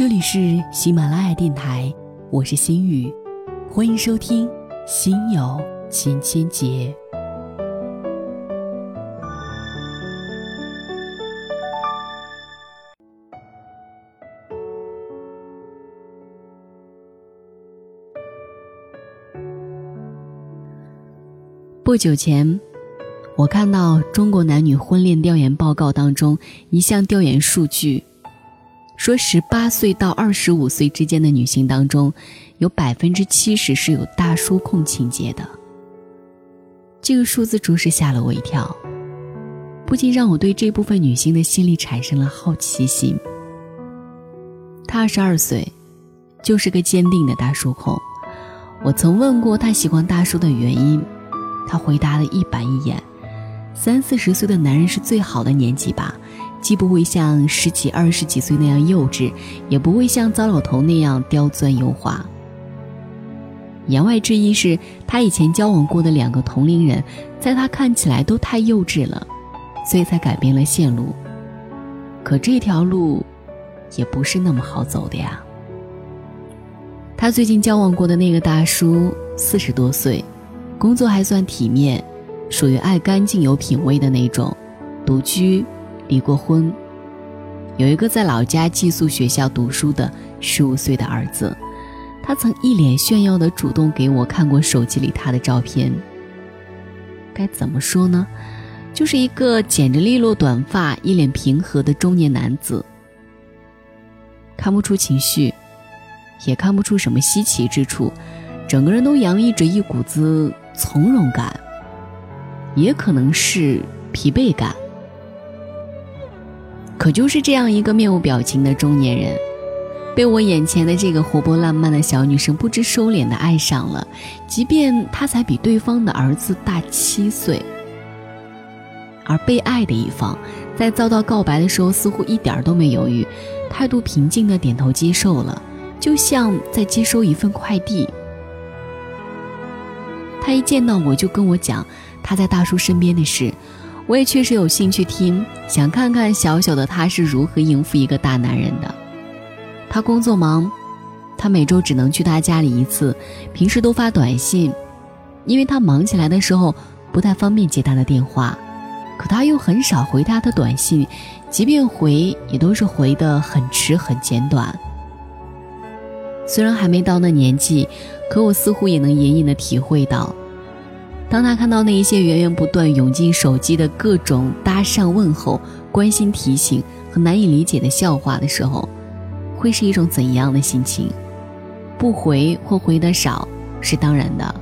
这里是喜马拉雅电台，我是心雨，欢迎收听《心有千千结》。不久前，我看到中国男女婚恋调研报告当中一项调研数据。说，十八岁到二十五岁之间的女性当中，有百分之七十是有大叔控情节的。这个数字着实吓了我一跳，不禁让我对这部分女性的心理产生了好奇心。她二十二岁，就是个坚定的大叔控。我曾问过她喜欢大叔的原因，她回答的一板一眼：三四十岁的男人是最好的年纪吧。既不会像十几、二十几岁那样幼稚，也不会像糟老头那样刁钻油滑。言外之意是，他以前交往过的两个同龄人，在他看起来都太幼稚了，所以才改变了线路。可这条路，也不是那么好走的呀。他最近交往过的那个大叔，四十多岁，工作还算体面，属于爱干净、有品位的那种，独居。离过婚，有一个在老家寄宿学校读书的十五岁的儿子，他曾一脸炫耀地主动给我看过手机里他的照片。该怎么说呢？就是一个剪着利落短发、一脸平和的中年男子，看不出情绪，也看不出什么稀奇之处，整个人都洋溢着一股子从容感，也可能是疲惫感。可就是这样一个面无表情的中年人，被我眼前的这个活泼浪漫的小女生不知收敛的爱上了，即便她才比对方的儿子大七岁。而被爱的一方，在遭到告白的时候，似乎一点都没犹豫，态度平静的点头接受了，就像在接收一份快递。他一见到我就跟我讲他在大叔身边的事。我也确实有兴趣听，想看看小小的他是如何应付一个大男人的。他工作忙，他每周只能去他家里一次，平时都发短信，因为他忙起来的时候不太方便接他的电话，可他又很少回他的短信，即便回也都是回的很迟很简短。虽然还没到那年纪，可我似乎也能隐隐的体会到。当他看到那一些源源不断涌进手机的各种搭讪问候、关心提醒和难以理解的笑话的时候，会是一种怎样的心情？不回或回得少是当然的。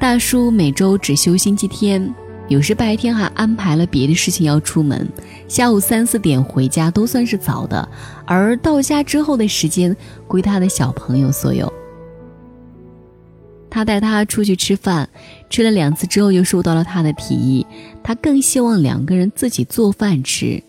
大叔每周只休星期天，有时白天还安排了别的事情要出门，下午三四点回家都算是早的，而到家之后的时间归他的小朋友所有。他带他出去吃饭，吃了两次之后，又收到了他的提议。他更希望两个人自己做饭吃。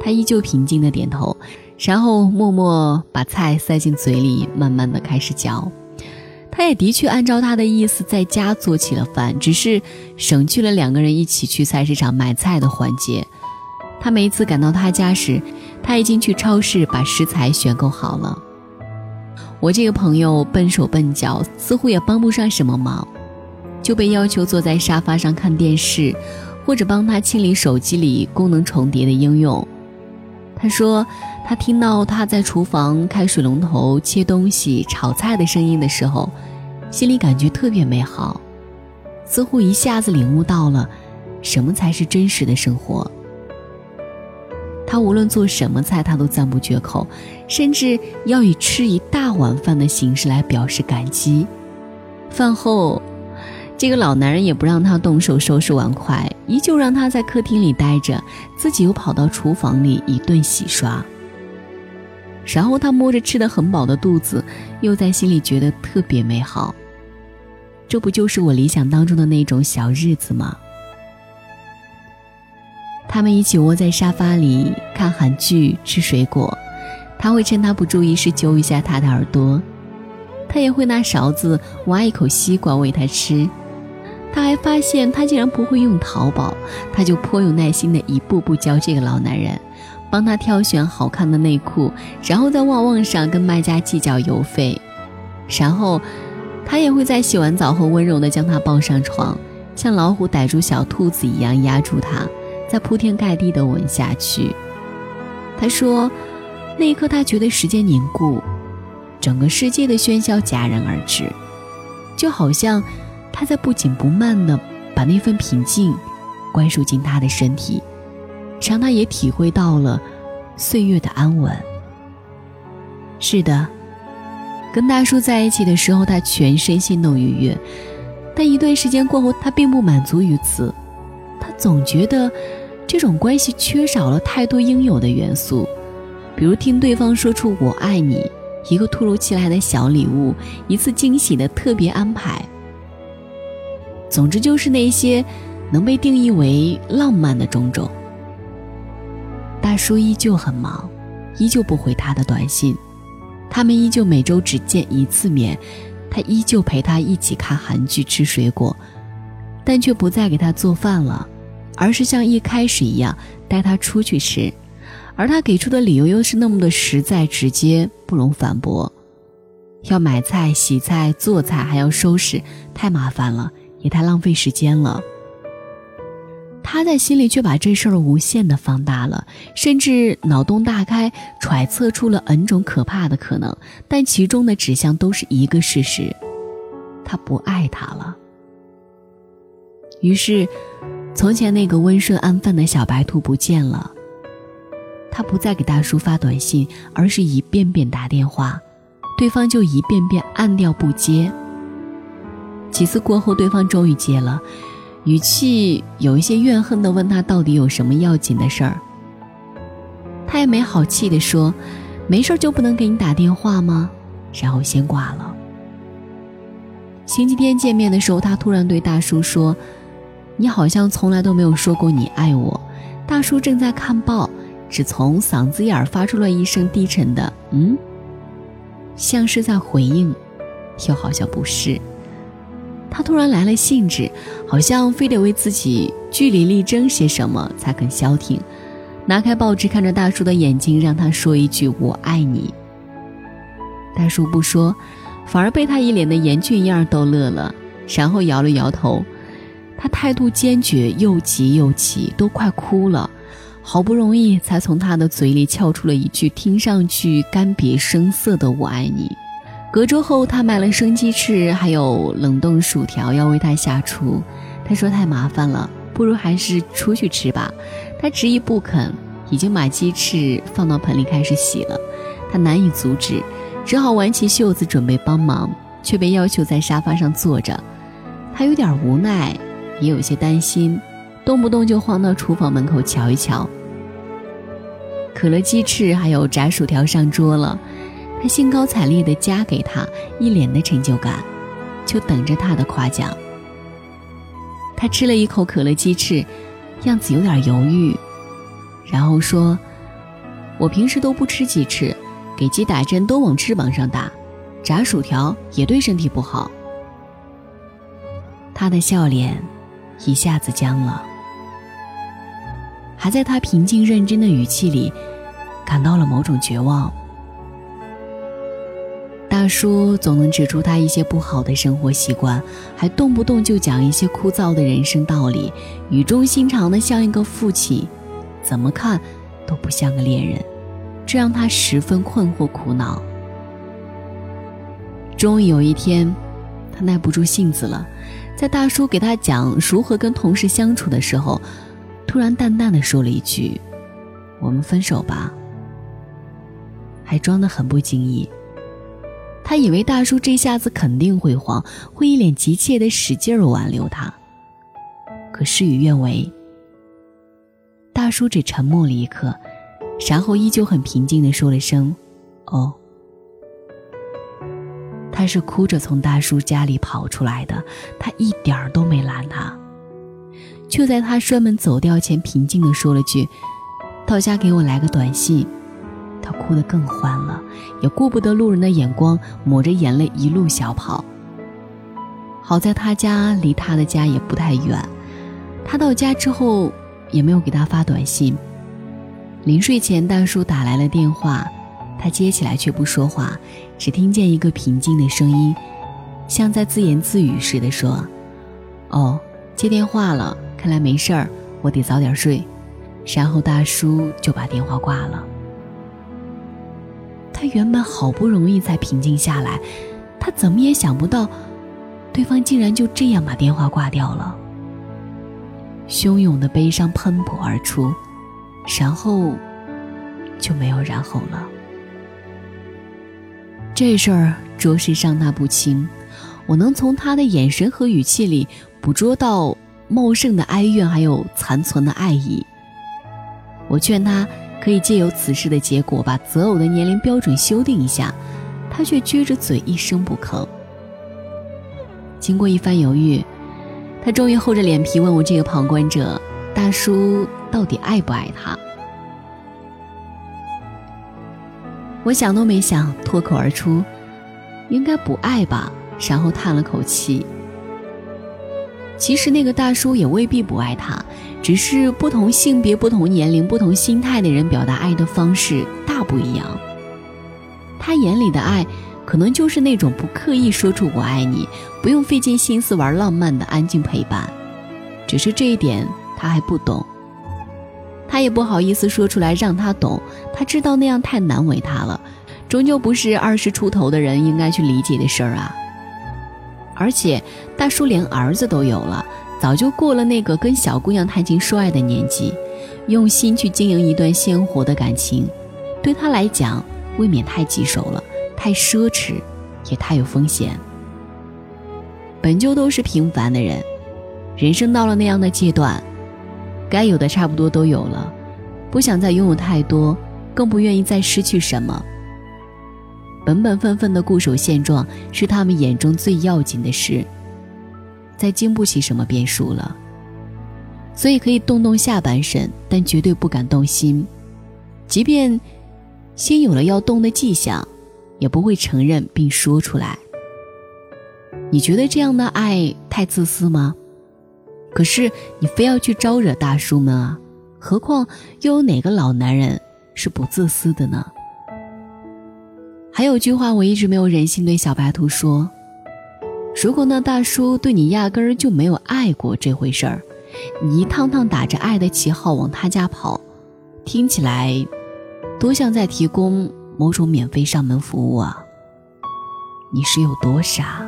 他依旧平静的点头，然后默默把菜塞进嘴里，慢慢的开始嚼。他也的确按照他的意思在家做起了饭，只是省去了两个人一起去菜市场买菜的环节。他每一次赶到他家时，他已经去超市把食材选购好了。我这个朋友笨手笨脚，似乎也帮不上什么忙，就被要求坐在沙发上看电视，或者帮他清理手机里功能重叠的应用。他说，他听到他在厨房开水龙头、切东西、炒菜的声音的时候，心里感觉特别美好，似乎一下子领悟到了什么才是真实的生活。他无论做什么菜，他都赞不绝口，甚至要以吃一大碗饭的形式来表示感激。饭后，这个老男人也不让他动手收拾碗筷，依旧让他在客厅里待着，自己又跑到厨房里一顿洗刷。然后他摸着吃的很饱的肚子，又在心里觉得特别美好。这不就是我理想当中的那种小日子吗？他们一起窝在沙发里看韩剧、吃水果，他会趁他不注意时揪一下他的耳朵，他也会拿勺子挖一口西瓜喂他吃。他还发现他竟然不会用淘宝，他就颇有耐心的一步步教这个老男人，帮他挑选好看的内裤，然后在旺旺上跟卖家计较邮费，然后他也会在洗完澡后温柔地将她抱上床，像老虎逮住小兔子一样压住她，再铺天盖地的吻下去。他说，那一刻他觉得时间凝固，整个世界的喧嚣戛然而止，就好像他在不紧不慢的把那份平静灌输进他的身体。让他也体会到了岁月的安稳。是的，跟大叔在一起的时候，他全身心都愉悦，但一段时间过后，他并不满足于此，他总觉得这种关系缺少了太多应有的元素，比如听对方说出“我爱你”，一个突如其来的小礼物，一次惊喜的特别安排。总之，就是那些能被定义为浪漫的种种。大叔依旧很忙，依旧不回他的短信，他们依旧每周只见一次面，他依旧陪他一起看韩剧、吃水果，但却不再给他做饭了，而是像一开始一样带他出去吃，而他给出的理由又是那么的实在直接，不容反驳。要买菜、洗菜、做菜，还要收拾，太麻烦了，也太浪费时间了。他在心里却把这事儿无限的放大了，甚至脑洞大开，揣测出了 N 种可怕的可能，但其中的指向都是一个事实：他不爱他了。于是，从前那个温顺安分的小白兔不见了。他不再给大叔发短信，而是一遍遍打电话，对方就一遍遍按掉不接。几次过后，对方终于接了。语气有一些怨恨的问他到底有什么要紧的事儿。他也没好气的说：“没事就不能给你打电话吗？”然后先挂了。星期天见面的时候，他突然对大叔说：“你好像从来都没有说过你爱我。”大叔正在看报，只从嗓子眼儿发出了一声低沉的“嗯”，像是在回应，又好像不是。他突然来了兴致，好像非得为自己据理力争些什么才肯消停。拿开报纸，看着大叔的眼睛，让他说一句“我爱你”。大叔不说，反而被他一脸的严峻样逗乐了，然后摇了摇头。他态度坚决，又急又气，都快哭了。好不容易才从他的嘴里撬出了一句听上去干瘪生涩的“我爱你”。隔周后，他买了生鸡翅，还有冷冻薯条要为他下厨。他说太麻烦了，不如还是出去吃吧。他执意不肯，已经把鸡翅放到盆里开始洗了。他难以阻止，只好挽起袖子准备帮忙，却被要求在沙发上坐着。他有点无奈，也有些担心，动不动就晃到厨房门口瞧一瞧。可乐鸡翅还有炸薯条上桌了。他兴高采烈地夹给他，一脸的成就感，就等着他的夸奖。他吃了一口可乐鸡翅，样子有点犹豫，然后说：“我平时都不吃鸡翅，给鸡打针都往翅膀上打，炸薯条也对身体不好。”他的笑脸一下子僵了，还在他平静认真的语气里，感到了某种绝望。大叔总能指出他一些不好的生活习惯，还动不动就讲一些枯燥的人生道理，语重心长的像一个父亲，怎么看都不像个恋人，这让他十分困惑苦恼。终于有一天，他耐不住性子了，在大叔给他讲如何跟同事相处的时候，突然淡淡的说了一句：“我们分手吧。”还装得很不经意。他以为大叔这下子肯定会慌，会一脸急切的使劲挽留他。可事与愿违，大叔只沉默了一刻，然后依旧很平静的说了声：“哦。”他是哭着从大叔家里跑出来的，他一点儿都没拦他。就在他摔门走掉前，平静的说了句：“到家给我来个短信。”他哭得更欢了，也顾不得路人的眼光，抹着眼泪一路小跑。好在他家离他的家也不太远，他到家之后也没有给他发短信，临睡前，大叔打来了电话，他接起来却不说话，只听见一个平静的声音，像在自言自语似的说：“哦，接电话了，看来没事儿，我得早点睡。”然后大叔就把电话挂了。他原本好不容易才平静下来，他怎么也想不到，对方竟然就这样把电话挂掉了。汹涌的悲伤喷薄而出，然后就没有然后了。这事儿着实伤他不轻，我能从他的眼神和语气里捕捉到茂盛的哀怨，还有残存的爱意。我劝他。可以借由此事的结果把择偶的年龄标准修订一下，他却撅着嘴一声不吭。经过一番犹豫，他终于厚着脸皮问我这个旁观者：“大叔到底爱不爱他？”我想都没想，脱口而出：“应该不爱吧。”然后叹了口气。其实那个大叔也未必不爱他。只是不同性别、不同年龄、不同心态的人表达爱的方式大不一样。他眼里的爱，可能就是那种不刻意说出“我爱你”，不用费尽心思玩浪漫的安静陪伴。只是这一点他还不懂，他也不好意思说出来让他懂。他知道那样太难为他了，终究不是二十出头的人应该去理解的事儿啊。而且大叔连儿子都有了。早就过了那个跟小姑娘谈情说爱的年纪，用心去经营一段鲜活的感情，对他来讲未免太棘手了，太奢侈，也太有风险。本就都是平凡的人，人生到了那样的阶段，该有的差不多都有了，不想再拥有太多，更不愿意再失去什么。本本分分的固守现状，是他们眼中最要紧的事。再经不起什么变数了，所以可以动动下半身，但绝对不敢动心。即便心有了要动的迹象，也不会承认并说出来。你觉得这样的爱太自私吗？可是你非要去招惹大叔们啊？何况又有哪个老男人是不自私的呢？还有句话我一直没有忍心对小白兔说。如果那大叔对你压根儿就没有爱过这回事儿，你一趟趟打着爱的旗号往他家跑，听起来多像在提供某种免费上门服务啊！你是有多傻？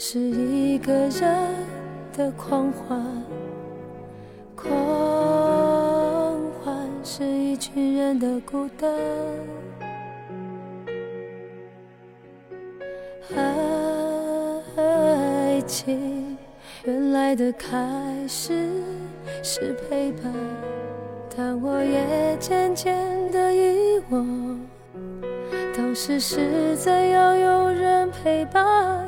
是一个人的狂欢，狂欢是一群人的孤单。爱情原来的开始是陪伴，但我也渐渐的遗忘。当时是怎样有人陪伴？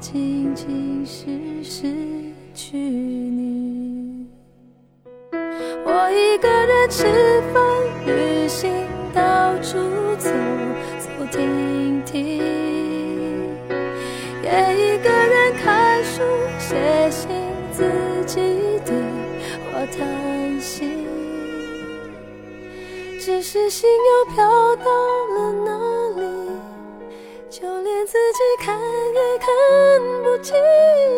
仅仅是失去你，我一个人吃饭旅行到处走走停停，也一个人看书，写信，自己的话，谈心，只是心又飘到了哪里，就连自己看。也看不清。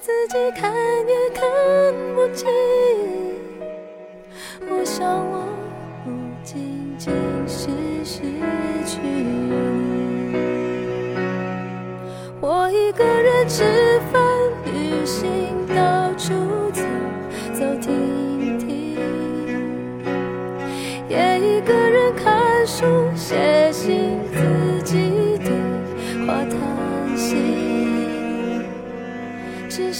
自己看也看不清。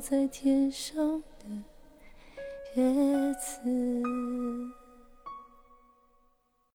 在天上的。叶子。